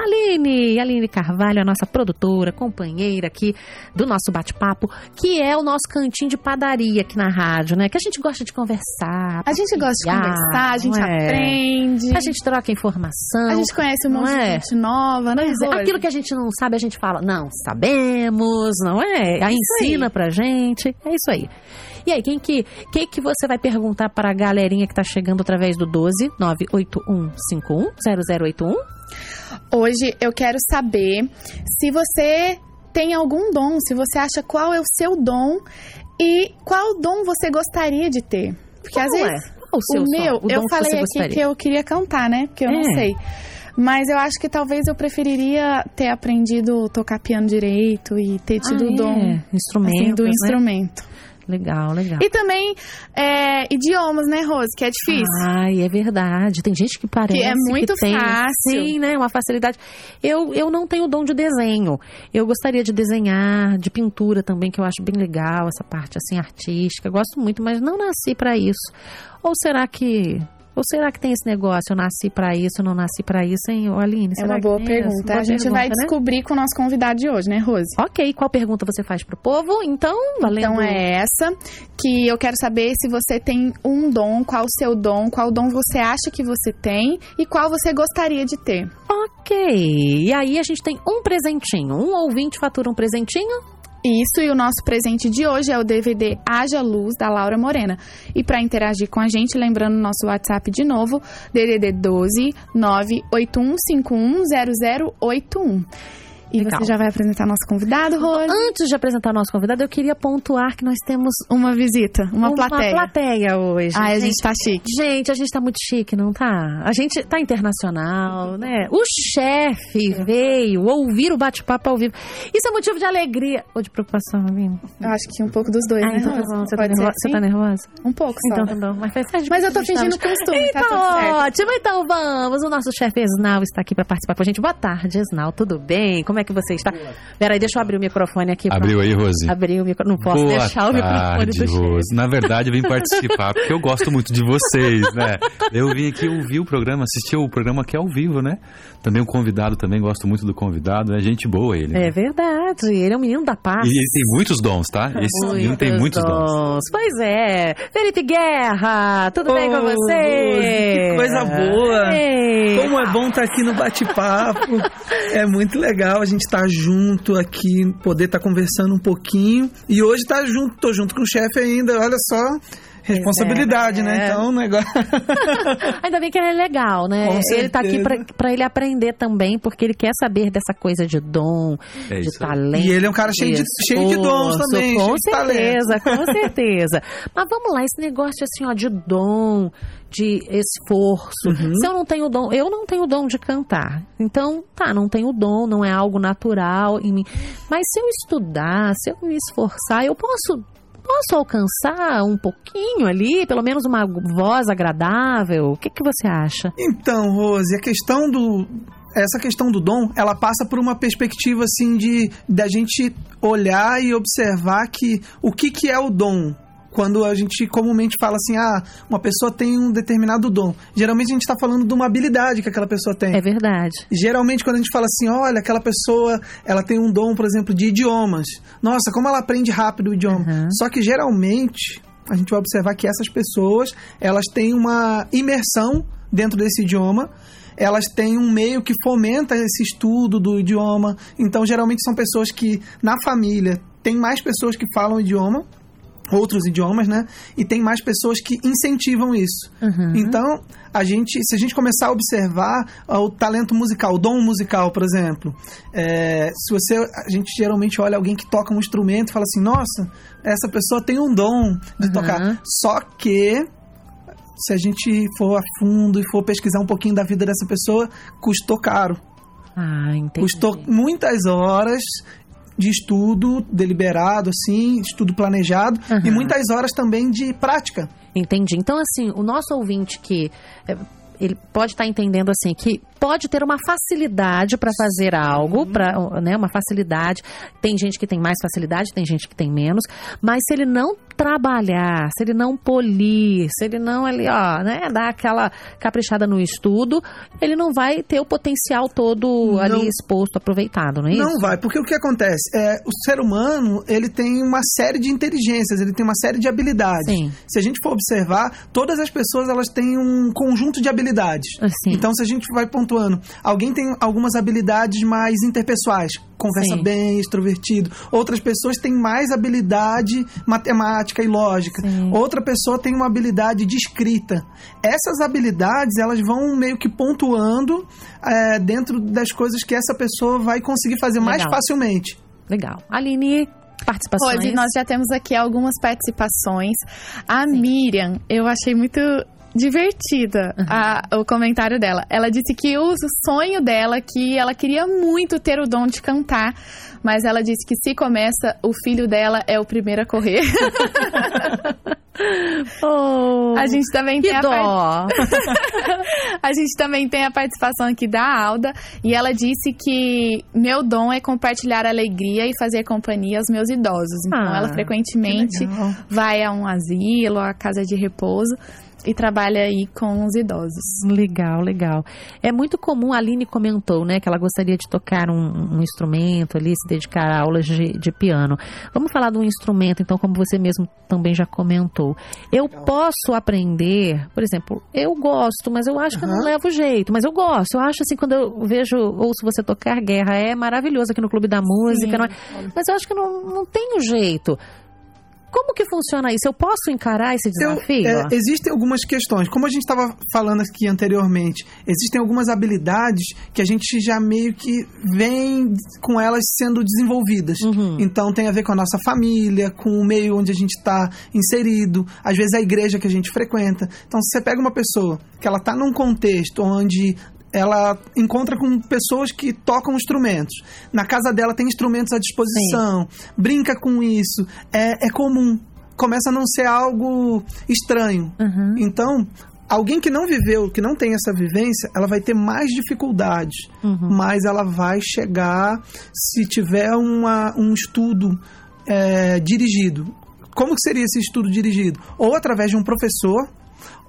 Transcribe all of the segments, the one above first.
Aline, Aline Carvalho, a nossa produtora, companheira aqui do nosso bate-papo, que é o nosso cantinho de padaria aqui na rádio, né? Que a gente gosta de conversar. A gente gosta de conversar, a gente é? aprende. A gente troca informação. A gente conhece um monte de é? gente nova, né? É, aquilo que a gente não sabe, a gente fala, não, sabemos, não é? Aí ensina aí. pra gente. É isso aí. E aí, quem que, quem que você vai perguntar para a galerinha que está chegando através do 12 98151 0081? Hoje eu quero saber se você tem algum dom, se você acha qual é o seu dom e qual dom você gostaria de ter. Porque qual às vezes é? o, seu o meu, o eu falei aqui gostaria? que eu queria cantar, né? Porque eu é. não sei. Mas eu acho que talvez eu preferiria ter aprendido tocar piano direito e ter tido ah, o dom é. Instrumento, assim, do né? instrumento. Legal, legal. E também é, idiomas, né, Rose? Que é difícil. Ai, é verdade. Tem gente que parece que é muito que tem, fácil. Sim, né? Uma facilidade. Eu, eu não tenho dom de desenho. Eu gostaria de desenhar, de pintura também, que eu acho bem legal, essa parte assim artística. Gosto muito, mas não nasci para isso. Ou será que ou será que tem esse negócio? Eu nasci para isso, eu não nasci para isso, hein, Aline? É uma boa pergunta. Boa a gente pergunta, vai né? descobrir com o nosso convidado de hoje, né, Rose? Ok, qual pergunta você faz pro povo? Então, valendo. Então é essa, que eu quero saber se você tem um dom, qual o seu dom, qual dom você acha que você tem e qual você gostaria de ter. Ok, e aí a gente tem um presentinho. Um ouvinte fatura um presentinho, isso, e o nosso presente de hoje é o DVD Haja Luz, da Laura Morena. E para interagir com a gente, lembrando o nosso WhatsApp de novo, DDD 12 981510081. E Legal. você já vai apresentar nosso convidado, Rose? Antes de apresentar nosso convidado, eu queria pontuar que nós temos uma visita, uma, uma plateia. Uma plateia hoje. Ai, a gente tá chique. Gente, a gente tá muito chique, não tá? A gente tá internacional, né? O chefe veio ouvir o bate-papo ao vivo. Isso é motivo de alegria ou de preocupação, amigo? Eu acho que um pouco dos dois, ah, né? Então tá bom. Você, tá nervosa? você tá nervosa? Um pouco só. Então tá bom. Mas, faz, Mas eu tô fingindo costume, então, tá tudo certo. ótimo. Então vamos. O nosso chefe Esnal está aqui para participar com a gente. Boa tarde, Esnal. Tudo bem? Como é que você está? Peraí, deixa eu abrir o microfone aqui. Abriu pra... aí, Rose? Abriu o microfone. Não posso Boa deixar tarde, o microfone do Rose. Na verdade, eu vim participar porque eu gosto muito de vocês, né? Eu vim aqui ouvir o programa, assistir o programa aqui ao vivo, né? Também o convidado, também gosto muito do convidado. É gente boa ele. Né? É verdade. Ele é um menino da paz. E ele tem muitos dons, tá? Esse muitos menino tem muitos dons. dons. Pois é. Felipe Guerra, tudo oh, bem com você? Que coisa boa. Ei. Como é bom estar aqui no bate-papo. é muito legal a gente estar junto aqui, poder estar conversando um pouquinho. E hoje tá junto, tô junto com o chefe ainda, olha só responsabilidade, é, né? É. Então, o negócio. Ainda bem que ele é legal, né? Com ele tá aqui para ele aprender também, porque ele quer saber dessa coisa de dom, é de talento. E ele é um cara cheio de, cheio de dons também. Com certeza, com certeza. Mas vamos lá, esse negócio assim, ó, de dom, de esforço. Uhum. Se eu não tenho dom, eu não tenho dom de cantar. Então, tá, não tenho dom, não é algo natural em mim. Mas se eu estudar, se eu me esforçar, eu posso posso alcançar um pouquinho ali, pelo menos uma voz agradável? O que, que você acha? Então, Rose, a questão do, essa questão do dom, ela passa por uma perspectiva assim de da gente olhar e observar que o que que é o dom, quando a gente comumente fala assim, ah, uma pessoa tem um determinado dom. Geralmente a gente está falando de uma habilidade que aquela pessoa tem. É verdade. Geralmente quando a gente fala assim, olha, aquela pessoa, ela tem um dom, por exemplo, de idiomas. Nossa, como ela aprende rápido o idioma. Uhum. Só que geralmente a gente vai observar que essas pessoas, elas têm uma imersão dentro desse idioma elas têm um meio que fomenta esse estudo do idioma. Então, geralmente são pessoas que na família tem mais pessoas que falam o idioma outros idiomas, né? E tem mais pessoas que incentivam isso. Uhum. Então, a gente, se a gente começar a observar o talento musical, o dom musical, por exemplo, é, se você, a gente geralmente olha alguém que toca um instrumento e fala assim, nossa, essa pessoa tem um dom de uhum. tocar. Só que se a gente for a fundo e for pesquisar um pouquinho da vida dessa pessoa, custou caro. Ah, entendi. Custou muitas horas de estudo deliberado, assim, estudo planejado uhum. e muitas horas também de prática. Entendi. Então, assim, o nosso ouvinte que é, ele pode estar entendendo assim que pode ter uma facilidade para fazer algo, para, né, uma facilidade. Tem gente que tem mais facilidade, tem gente que tem menos, mas se ele não trabalhar, se ele não polir, se ele não ali, ó, né, dar aquela caprichada no estudo, ele não vai ter o potencial todo Não. ali exposto, aproveitado, não é isso? Não vai, porque o que acontece? É, o ser humano, ele tem uma série de inteligências, ele tem uma série de habilidades. Sim. Se a gente for observar, todas as pessoas, elas têm um conjunto de habilidades. Assim. Então, se a gente vai pontuando, alguém tem algumas habilidades mais interpessoais, conversa Sim. bem, extrovertido. Outras pessoas têm mais habilidade matemática e lógica. Sim. Outra pessoa tem uma habilidade de escrita. Essas habilidades, elas vão meio que pontuando é, dentro das coisas que essa pessoa vai conseguir fazer mais Legal. facilmente. Legal. Aline, participações. Hoje nós já temos aqui algumas participações. A Miriam, eu achei muito divertida a- o comentário dela. Ela disse que o sonho dela, que ela queria muito ter o dom de cantar, mas ela disse que se começa, o filho dela é o primeiro a correr. Oh, a gente também tem a dó. A gente também tem a participação aqui da Alda e ela disse que meu dom é compartilhar alegria e fazer companhia aos meus idosos. Então Ah, ela frequentemente vai a um asilo, a casa de repouso e trabalha aí com os idosos. Legal, legal. É muito comum, a Aline comentou, né, que ela gostaria de tocar um, um instrumento ali, se dedicar a aulas de, de piano. Vamos falar de um instrumento, então, como você mesmo também já comentou. Eu posso aprender, por exemplo, eu gosto, mas eu acho que eu não levo jeito, mas eu gosto. Eu acho assim, quando eu vejo, ouço você tocar guerra, é maravilhoso aqui no Clube da Música, não é? mas eu acho que não, não tenho jeito. Como que funciona isso? Eu posso encarar esse Eu- desafio? é, existem algumas questões. Como a gente estava falando aqui anteriormente, existem algumas habilidades que a gente já meio que vem com elas sendo desenvolvidas. Uhum. Então tem a ver com a nossa família, com o meio onde a gente está inserido, às vezes a igreja que a gente frequenta. Então, se você pega uma pessoa que ela está num contexto onde ela encontra com pessoas que tocam instrumentos. Na casa dela tem instrumentos à disposição, brinca com isso, é, é comum. Começa a não ser algo estranho. Uhum. Então, alguém que não viveu, que não tem essa vivência, ela vai ter mais dificuldades, Uhum. mas ela vai chegar se tiver uma, um estudo é, dirigido. Como que seria esse estudo dirigido? Ou através de um professor,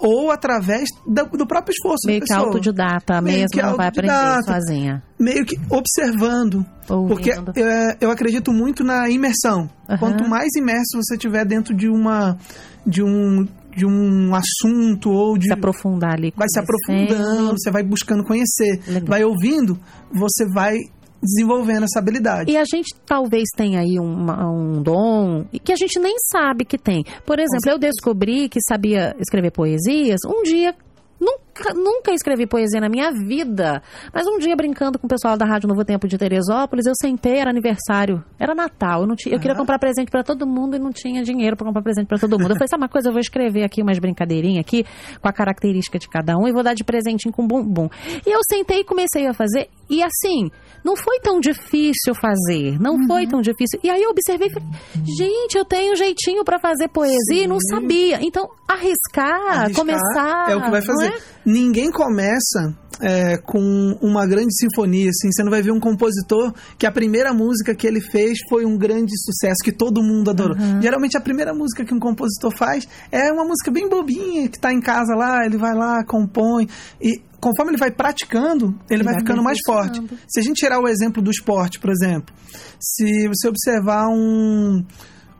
ou através da- do próprio esforço Meio da que pessoa. autodidata Meio mesmo, que não vai aprender sozinha. Meio que observando. Porque Ouvindo. é, eu acredito muito na imersão. Aham. Quanto mais imerso você tiver dentro de uma de um de um assunto ou de Se aprofundar ali. vai se aprofundando, você vai buscando conhecer, Legal. vai ouvindo, você vai desenvolvendo essa habilidade. E a gente talvez tenha aí uma- um dom que a gente nem sabe que tem. Por exemplo, eu descobri que sabia escrever poesias um dia. Nunca, nunca escrevi poesia na minha vida. Mas um dia, brincando com o pessoal da Rádio Novo Tempo de Teresópolis, eu sentei, era aniversário. Era Natal. Eu, não tinha, eu queria Aham. comprar presente pra todo mundo e não tinha dinheiro pra comprar presente pra todo mundo. Eu falei, sabe uma coisa? Eu vou escrever aqui umas brincadeirinhas aqui com a característica de cada um e vou dar de presentinho com bumbum. E eu sentei e comecei a fazer. E assim, não foi tão difícil fazer. Não foi tão difícil. E aí eu observei e falei, gente, eu tenho um jeitinho pra fazer poesia e não Sim. sabia. Então, arriscar, Arriscar começar. é o que vai fazer. Ninguém começa é, com uma grande sinfonia, assim. Você não vai ver um compositor que a primeira música que ele fez foi um grande sucesso, que todo mundo adorou. Geralmente a primeira música que um compositor faz é uma música bem bobinha, que tá em casa lá, ele vai lá, compõe. E conforme ele vai praticando, ele, Ele vai vai ficando mais forte. Se a gente tirar o exemplo do esporte, por exemplo, se você observar um,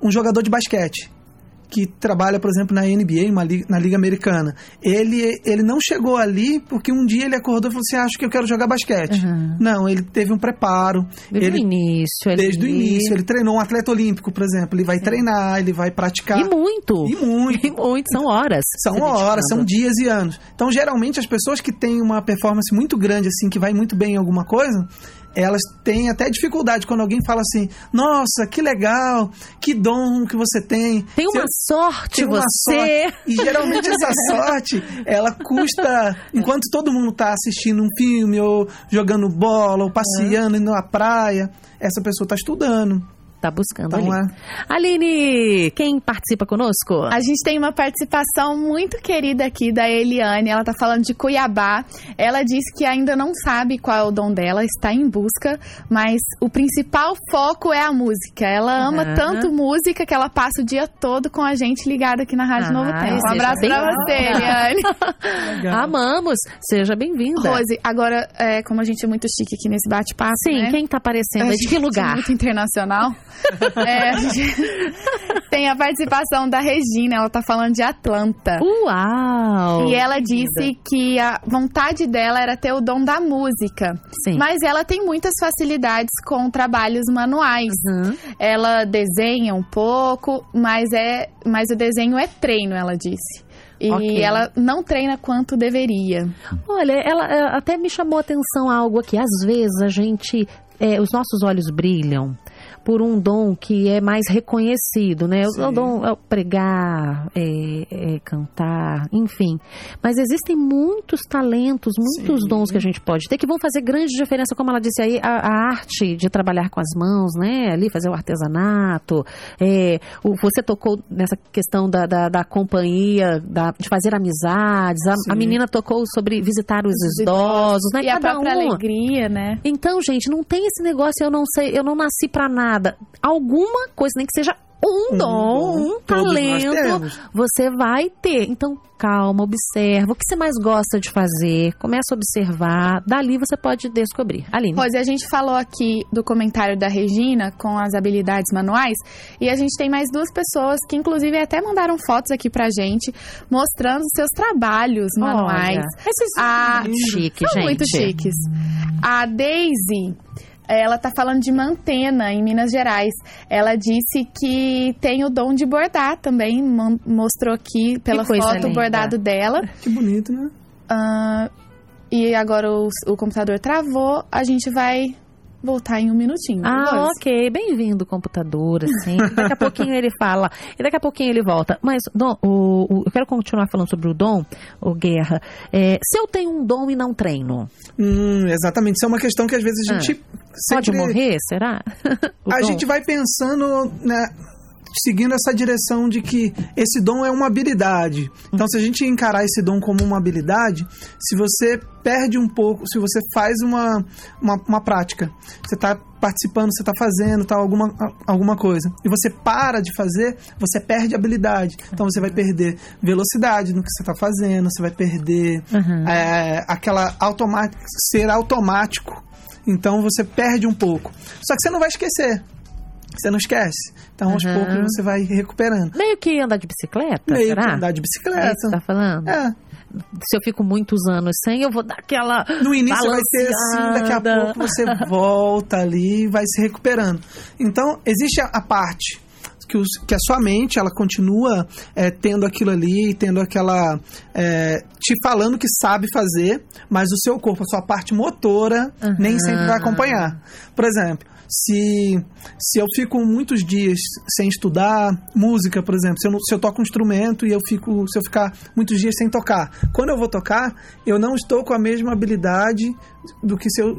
um jogador de basquete que trabalha, por exemplo, na NBA, liga- na Liga Americana, ele, ele não chegou ali porque um dia ele acordou e falou assim: Acho que eu quero jogar basquete. Uhum. Não, ele teve um preparo. Desde ele, o início. desde o início. Ele treinou um atleta olímpico, por exemplo. Ele vai treinar, ele vai praticar. E muito. E muito. E muito. São horas. São horas, são dias e anos. Então, geralmente, as pessoas que têm uma performance muito grande, assim, que vai muito bem em alguma coisa, elas têm até dificuldade quando alguém fala assim: Nossa, que legal, que dom que você tem. Tem uma Você- sorte tem uma você. sorte. E geralmente essa sorte, ela custa. Enquanto todo mundo tá assistindo um filme, ou jogando bola, ou passeando, indo na praia, essa pessoa tá estudando. Tá buscando Então, ali. Aline, quem participa conosco? A gente tem uma participação muito querida aqui da Eliane. Ela tá falando de Cuiabá. Ela disse que ainda não sabe qual é o dom dela, está em busca, mas o principal foco é a música. Ela ama Aham. tanto música que ela passa o dia todo com a gente ligada aqui na Rádio Ah, Novo Tempo. Um abraço pra você, Eliane. Amamos. Seja bem-vinda. Rose, agora, é, como a gente é muito chique aqui nesse bate-papo, Sim, né? quem tá aparecendo? É de que gente lugar? Muito internacional. É, a gente tem a participação da Regina, ela tá falando de Atlanta. Uau! E ela disse que a vontade dela era ter o dom da música. Sim. Mas ela tem muitas facilidades com trabalhos manuais. Uhum. Ela desenha um pouco, mas é, mas o desenho é treino, ela disse. E Ok. ela não treina quanto deveria. Olha, ela eh, até me chamou a atenção algo aqui. Às vezes a gente, eh, os nossos olhos brilham por um dom que é mais reconhecido, né? O- O Sim. dom é pregar, é, é cantar, enfim. Mas existem muitos talentos, muitos Sim. dons que a gente pode ter que vão fazer grande diferença, como ela disse aí, a, a arte de trabalhar com as mãos, né? Ali fazer o artesanato. é, o- você tocou nessa questão da, da, da companhia, da- de fazer amizades. A, a Sim. menina tocou sobre visitar os, Os idosos, né? E a Cada própria um. alegria, né? Então, gente, não tem esse negócio, eu não sei, eu não nasci pra nada. Alguma coisa, nem que seja um, Um dom, um nós talento, você vai ter. Então, calma, observa. O que você mais gosta de fazer? Começa a observar. Dali você pode descobrir. Aline. Rose, a gente falou aqui do comentário da Regina com as habilidades manuais e a gente tem mais duas pessoas que inclusive até mandaram fotos aqui pra gente mostrando seus trabalhos manuais. Olha, esses Ah, muito chique, São gente. muito chiques. A Daisy, ela tá falando de Mantena, em Minas Gerais. Ela disse que tem o dom de bordar também, mostrou aqui pela foto o linda. bordado dela. Que bonito, né? Ah, e agora o, o computador travou, a gente vai voltar em um minutinho. Ah, Rose. ok. Bem-vindo, computador, assim. Daqui a pouquinho ele fala. E daqui a pouquinho ele volta. Mas, Dom, o, o- eu quero continuar falando sobre o dom, o Guerra. É, se eu tenho um dom e não treino, Hum, exatamente. Isso é uma questão que às vezes a Ah. gente pode sempre- morrer, será? A dom? gente vai pensando, né, seguindo essa direção de que esse dom é uma habilidade. Então, se a gente encarar esse dom como uma habilidade, se você perde um pouco, se você faz uma, uma, uma prática, você está participando, você está fazendo tal, alguma, alguma coisa, e você para de fazer, você perde habilidade. Então, você vai perder velocidade no que você está fazendo, você vai perder Uhum. é, aquela automática, ser automático. Então você perde um pouco. Só que você não vai esquecer. Você não esquece. Então aos Uhum. poucos você vai recuperando. Meio que andar de bicicleta, Meio será? que andar de É isso bicicleta. que você tá falando? É. Se eu fico muitos anos sem, eu vou dar aquela. No início vai ser assim, daqui a pouco você volta ali e vai se recuperando. Então, existe a, a parte que, os- que a sua mente, ela continua é, tendo aquilo ali, tendo aquela... é, te falando que sabe fazer, mas o seu corpo, a sua parte motora, nem sempre vai acompanhar. Por exemplo, se, se eu fico muitos dias sem estudar música, por exemplo, se eu, se eu toco um instrumento e eu fico, se eu ficar muitos dias sem tocar, quando eu vou tocar, eu não estou com a mesma habilidade do que se eu,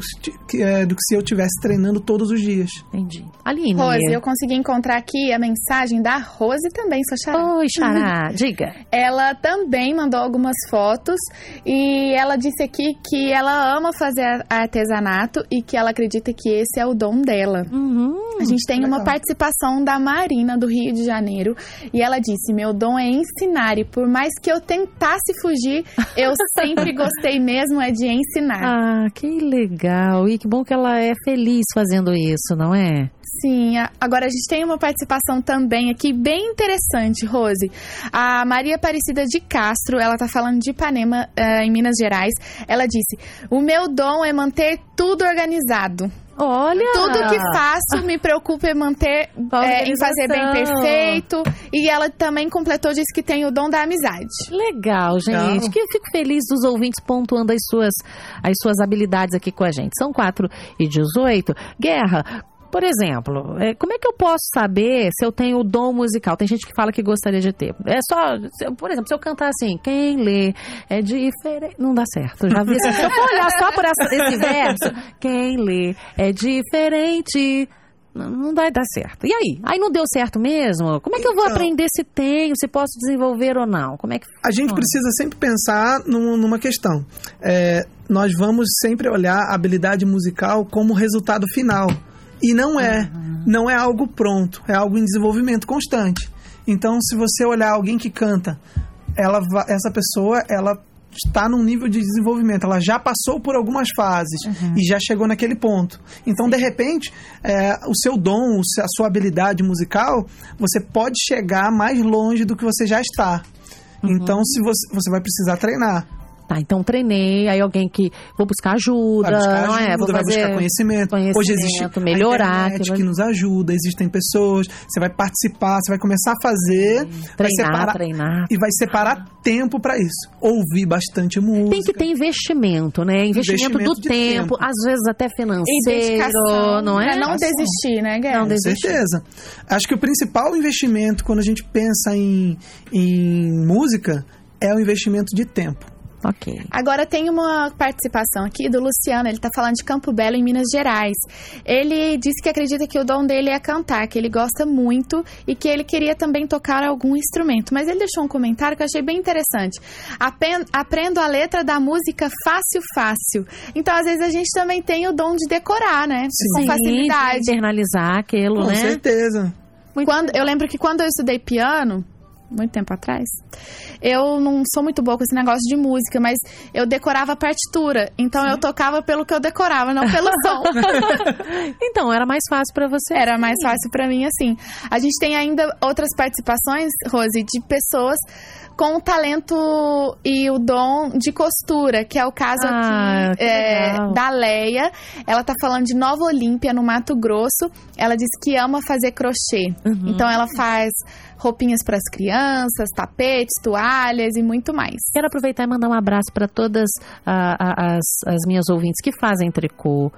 é, do que se eu estivesse treinando todos os dias. Entendi. Aline. Rose, eu consegui encontrar aqui a mensagem da Rose também, sua xará. Oi, Xará, diga. Ela também mandou algumas fotos e ela disse aqui que ela ama fazer artesanato e que ela acredita que esse é o dom dela. Uhum. A gente tem uma legal. participação da Marina do Rio de Janeiro e ela disse: Meu dom é ensinar e por mais que eu tentasse fugir, eu sempre gostei mesmo é de ensinar. Ah, que legal. E que bom que ela é feliz fazendo isso, não é? Sim, agora a gente tem uma participação também aqui bem interessante, Rose. A Maria Aparecida de Castro, ela tá falando de Ipanema, eh, em Minas Gerais. Ela disse: O meu dom é manter tudo organizado. Olha! Tudo que faço me preocupa em manter, eh, em fazer bem perfeito. E ela também completou, disse que tem o dom da amizade. Legal, gente. Legal. Que eu fico feliz dos ouvintes pontuando as suas, as suas habilidades aqui com a gente. São 4 e 18. Guerra, por exemplo, é, como é que eu posso saber se eu tenho o dom musical? Tem gente que fala que gostaria de ter. É só, eu- por exemplo, se eu cantar assim, quem lê é diferente. Não dá certo. Já vi. Se eu for olhar só por essa, esse verso, quem lê é diferente não, vai dar certo. E aí? Aí não deu certo mesmo? Como é que eu vou Então- aprender se tenho, se posso desenvolver ou não? Como é que A gente precisa sempre pensar num- numa questão. É, nós vamos sempre olhar a habilidade musical como resultado final. E não é. Não é algo pronto. É algo em desenvolvimento constante. Então, se você olhar alguém que canta, ela, essa pessoa, ela está num nível de desenvolvimento. Ela já passou por algumas fases e já chegou naquele ponto. Então, de repente, é, o seu dom, a sua habilidade musical, você pode chegar mais longe do que você já está. Então, se você, você vai precisar treinar. Tá, então treinei, aí alguém que vou buscar ajuda, Vai buscar não ajuda, é? Vou vai fazer buscar conhecimento. conhecimento, Hoje existe melhorar, a internet que ali. nos ajuda, existem pessoas, você vai participar, você vai começar a fazer, vai treinar, separar treinar. e vai separar tempo para isso. Ouvir bastante música. Tem que ter investimento, né? Investimento, Investimento do tempo, tempo. às vezes até financeiro, não é? Pra não desistir, né, Guerra? Não Com desistir. certeza. Acho que o principal investimento quando a gente pensa em, em música é o investimento de tempo. Ok. Agora tem uma participação aqui do Luciano, ele tá falando de Campo Belo, em Minas Gerais. Ele disse que acredita que o dom dele é cantar, que ele gosta muito e que ele queria também tocar algum instrumento. Mas ele deixou um comentário que eu achei bem interessante. Apen- Aprendo a letra da música fácil, fácil. Então, às vezes, a gente também tem o dom de decorar, né? Com Sim, facilidade. de internalizar aquilo, Com né? certeza. Quando, eu lembro que quando eu estudei piano, muito tempo atrás, eu não sou muito boa com esse negócio de música, mas eu decorava a partitura. Então eu tocava pelo que eu decorava, não pelo som. Então, era mais fácil pra você. Era mais fácil pra mim assim. A gente tem ainda outras participações, Rose, de pessoas com o talento e o dom de costura, que é o caso Ah, aqui é, da Leia. Ela tá falando de Nova Olímpia, no Mato Grosso. Ela diz que ama fazer crochê. Uhum. Então ela faz roupinhas para as crianças, tapetes, toalhas e muito mais. Quero aproveitar e mandar um abraço para todas ah, as, as minhas ouvintes que fazem tricô,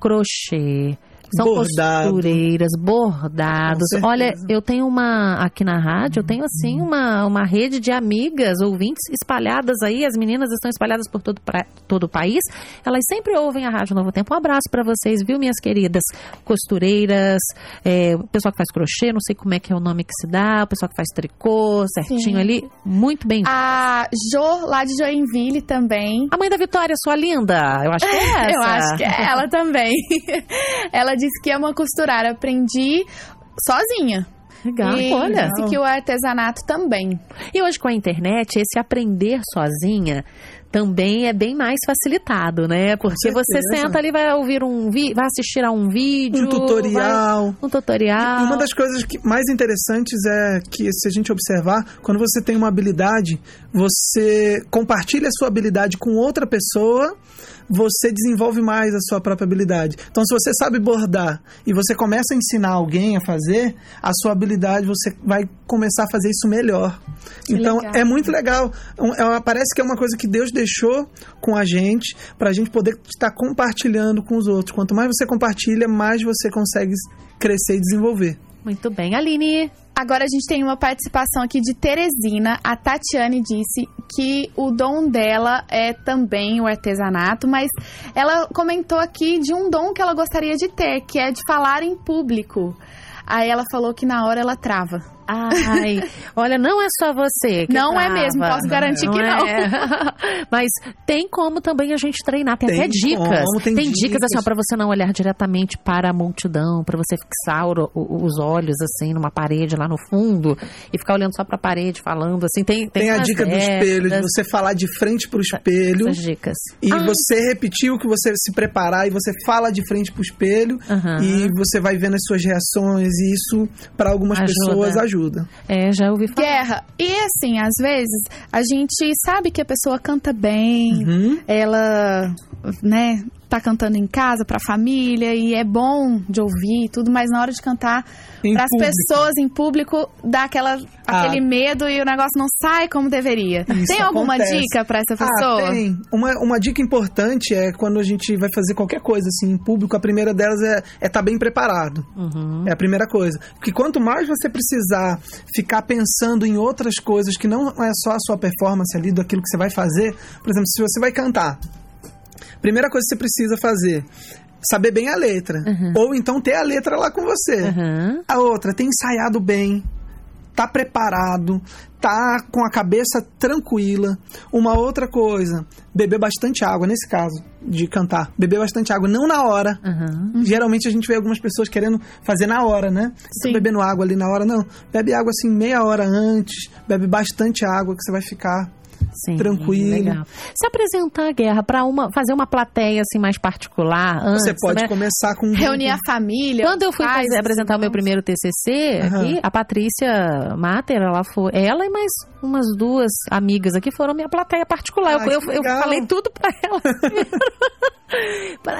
crochê. São Bordado. costureiras, bordados. Olha, eu tenho uma aqui na rádio, eu tenho Uhum. assim uma, uma rede de amigas, ouvintes espalhadas aí. As meninas estão espalhadas por todo, pra- todo o país. Elas sempre ouvem a Rádio Novo Tempo. Um abraço para vocês, viu, minhas queridas costureiras, é, o pessoal que faz crochê, não sei como é que é o nome que se dá, o pessoal que faz tricô, certinho Sim. ali. Muito bem. A Jo, lá de Joinville também. A mãe da Vitória, sua linda. Eu acho que é essa. Eu acho que é ela também. ela disse que ama costurar. Aprendi sozinha. Legal, e olha. disse que o artesanato também. E hoje com a internet, esse aprender sozinha também é bem mais facilitado, né? Porque você senta ali, vai ouvir um vídeo, vai assistir a um vídeo. Um tutorial. vai- um tutorial. E uma das coisas que mais interessantes é que, se a gente observar, quando você tem uma habilidade, você compartilha a sua habilidade com outra pessoa, você desenvolve mais a sua própria habilidade. Então, se você sabe bordar e você começa a ensinar alguém a fazer, a sua habilidade você vai começar a fazer isso melhor. então, legal. é muito legal. É- parece que é uma coisa que Deus deixou com a gente para a gente poder estar compartilhando com os outros. Quanto mais você compartilha, mais você consegue crescer e desenvolver. Muito bem. Aline, Agora a gente tem uma participação aqui de Teresina. A Tatiane disse que o dom dela é também o artesanato, mas ela comentou aqui de um dom que ela gostaria de ter, que é de falar em público. Aí ela falou que na hora ela trava. Ai, olha, não é só você. Que Não é trava. mesmo, posso garantir que não. é. Mas tem como também a gente treinar, tem, Tem até dicas. como, tem dicas dicas. assim, para você não olhar diretamente para a multidão, para você fixar o- o- os olhos assim numa parede lá no fundo e ficar olhando só para a parede falando assim. Tem tem, Tem a dica do espelho, de você falar de frente para o espelho. essas dicas. E Ah, você repetir o que você se preparar e você fala de frente pro espelho Aham. e você vai vendo as suas reações e isso para algumas Ajuda. pessoas ajuda. É, já ouvi falar. Guerra. E assim, às vezes a gente sabe que a pessoa canta bem, Uhum. ela, né, tá cantando em casa pra família e é bom de ouvir e tudo, mas na hora de cantar para as pessoas em público dá aquela Ah. aquele medo e o negócio não sai como deveria. Isso Tem alguma acontece. dica pra essa pessoa? Ah, tem. Uma, uma dica importante é quando a gente vai fazer qualquer coisa assim em público, a primeira delas é estar tá bem preparado. Uhum. É a primeira coisa. Porque quanto mais você precisar ficar pensando em outras coisas que não é só a sua performance ali, do aquilo que você vai fazer, por exemplo, se você vai cantar, primeira coisa que você precisa fazer saber bem a letra. Ou então ter a letra lá com você. Aham. A outra, ter ensaiado bem, tá preparado, tá com a cabeça tranquila. Uma outra coisa, beber bastante água, nesse caso de cantar. Beber bastante água, não na hora. Aham. Geralmente a gente vê algumas pessoas querendo fazer na hora, né? Sim. bebendo água ali na hora, não. Bebe água assim meia hora antes, bebe bastante água que você vai ficar Sim, Tranquilo. Legal. Se apresentar a guerra para uma fazer uma plateia assim mais particular antes, Você pode né? começar com um Reunir a família. Quando eu fui pais, fazer- apresentar o meu primeiro TCC Aham. aqui, a Patrícia Mater, ela foi, ela e mais umas duas amigas aqui foram minha plateia particular. Ah, eu, eu, eu falei tudo para elas.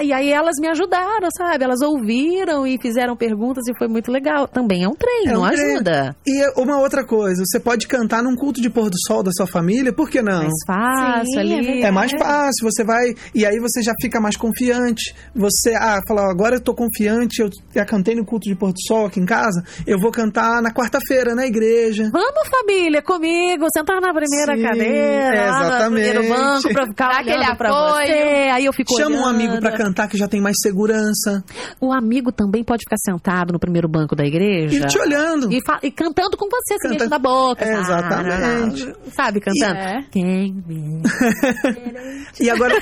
e aí elas me ajudaram, sabe? Elas ouviram e fizeram perguntas e foi muito legal. Também é um treino, É um treino. ajuda. E uma outra coisa, você pode cantar num culto de pôr do sol da sua família, por que não? Mais fácil Sim, é ali. É mais fácil, você vai. E aí você já fica mais confiante. Você, ah, fala, agora eu tô confiante, eu já cantei no culto de Porto Sol aqui em casa, eu vou cantar na quarta-feira na igreja. Vamos, família, comigo, sentar na primeira Sim, cadeira, lá no exatamente. primeiro banco pra ficar Dá aquele olhando pra apoio. você. Aí eu fico Chama um amigo pra cantar que já tem mais segurança. O amigo também pode ficar sentado no primeiro banco da igreja. E te olhando. E, e cantando com você, assim, Canta- mexendo na boca. É, exatamente. Ah, Sabe, cantando. É. Quem me... E agora,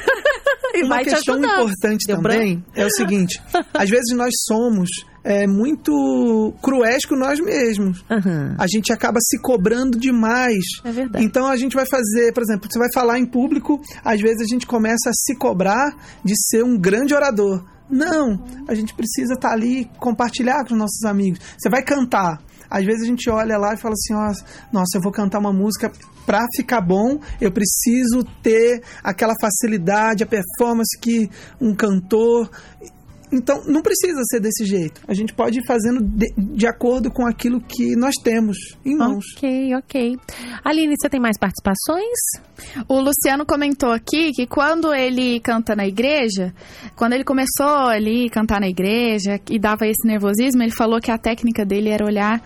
E uma questão importante Deu também é o seguinte: às vezes nós somos é, muito cruéis com nós mesmos. Aham. A gente acaba se cobrando demais. É verdade. Então a gente vai fazer, por exemplo, você vai falar em público, às vezes a gente começa a se cobrar de ser um grande orador. Não, a gente precisa estar ali compartilhar com os nossos amigos. Você vai cantar. Às vezes a gente olha lá e fala assim: "Ó, nossa, eu vou cantar uma música pra ficar bom, eu preciso ter aquela facilidade, a performance que um cantor então, não precisa ser desse jeito. A gente pode ir fazendo de, de acordo com aquilo que nós temos em mãos. Ok, ok. Aline, você tem mais participações? O Luciano comentou aqui que quando ele canta na igreja, quando ele começou ali a cantar na igreja e dava esse nervosismo, ele falou que a técnica dele era olhar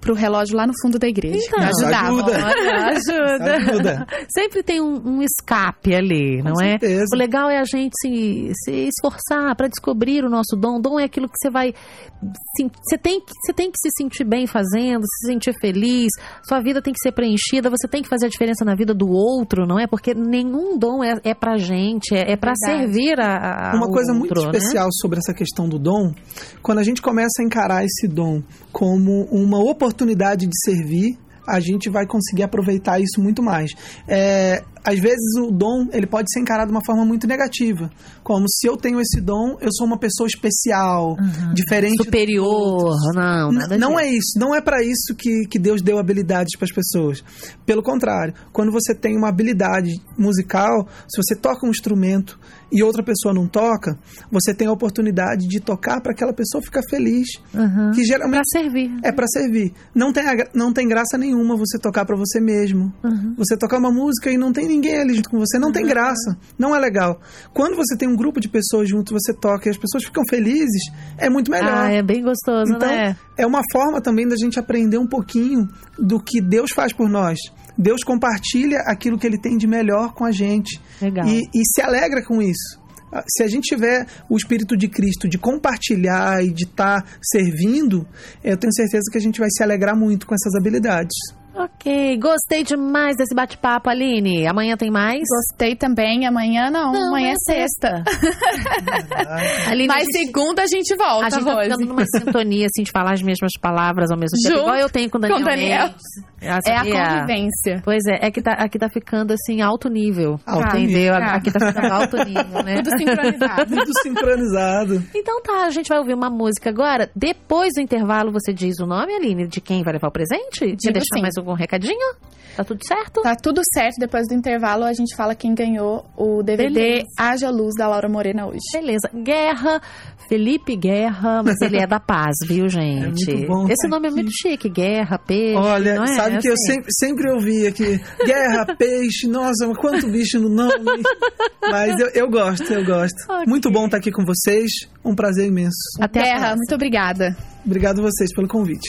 pro relógio lá no fundo da igreja. Então. ajudava. Ajuda. Ajuda. Ajuda. Sempre tem um, um escape ali, não é? certeza. O legal é a gente se, se esforçar para descobrir o nosso dom. Dom é aquilo que você vai. Você tem, que- você tem que se sentir bem fazendo, se sentir feliz. Sua vida tem que ser preenchida. Você tem que fazer a diferença na vida do outro, não é? Porque nenhum dom é, é pra gente, é, é para servir a, a Uma coisa muito outro, né? especial sobre essa questão do dom, quando a gente começa a encarar esse dom como uma oportunidade de servir, a gente vai conseguir aproveitar isso muito mais. É, às vezes o dom ele pode ser encarado de uma forma muito negativa, como se eu tenho esse dom, eu sou uma pessoa especial, diferente dos Superior, não, nada não é isso, não é para isso que, que Deus deu habilidades para as pessoas. Pelo contrário, quando você tem uma habilidade musical, se você toca um instrumento e outra pessoa não toca, você tem a oportunidade de tocar para aquela pessoa ficar feliz, Uhum. que geralmente Pra servir. é para servir. Não tem, não tem graça nenhuma você tocar para você mesmo. Uhum. Você tocar uma música e não tem ninguém ali junto com você, não tem graça. Não é legal. Quando você tem um grupo de pessoas junto, você toca e as pessoas ficam felizes, é muito melhor. Ah, é bem gostoso, Então, né? é uma forma também da gente aprender um pouquinho do que Deus faz por nós. Deus compartilha aquilo que ele tem de melhor com a gente. Legal. E, e se alegra com isso. Ah, Se a gente tiver o Espírito de Cristo de compartilhar e de estar servindo, eu tenho certeza que a gente vai se alegrar muito com essas habilidades. Ok, gostei demais desse bate-papo, Aline. Amanhã tem mais? Gostei também. Amanhã não, Não, amanhã é é sexta. Aline, a Mas gente, segunda a gente volta, a gente tá Rose. ficando numa sintonia, assim, de falar as mesmas palavras ao mesmo tempo. Junto Igual eu tenho com o Daniel. com Daniel. Ah, É a convivência. Pois é, é que tá, aqui tá ficando, assim, alto nível. Alto entendeu? nível. Aqui tá ficando alto nível, né? Tudo sincronizado. Tudo sincronizado. Então tá, a gente vai ouvir uma música agora. Depois do intervalo, você diz o nome, Aline, de quem vai levar o presente? Quer Digo deixar sim. mais algum recadinho? Tá tudo certo? Tá tudo certo. Depois do intervalo, a gente fala quem ganhou o DVD Beleza. Haja Luz da Laura Morena hoje. Beleza. Guerra, Felipe Guerra, mas ele é da paz, viu, gente? muito bom Esse tá nome é aqui. muito chique, Guerra, Peixe. Olha, não é? sabe que eu Assim. sempre, sempre ouvi aqui, guerra, peixe, nossa, quanto bicho no nome. Mas eu, eu gosto, eu gosto. Ok. Muito bom estar aqui com vocês, um prazer imenso. Até Guerra, muito obrigada. Obrigado a vocês pelo convite.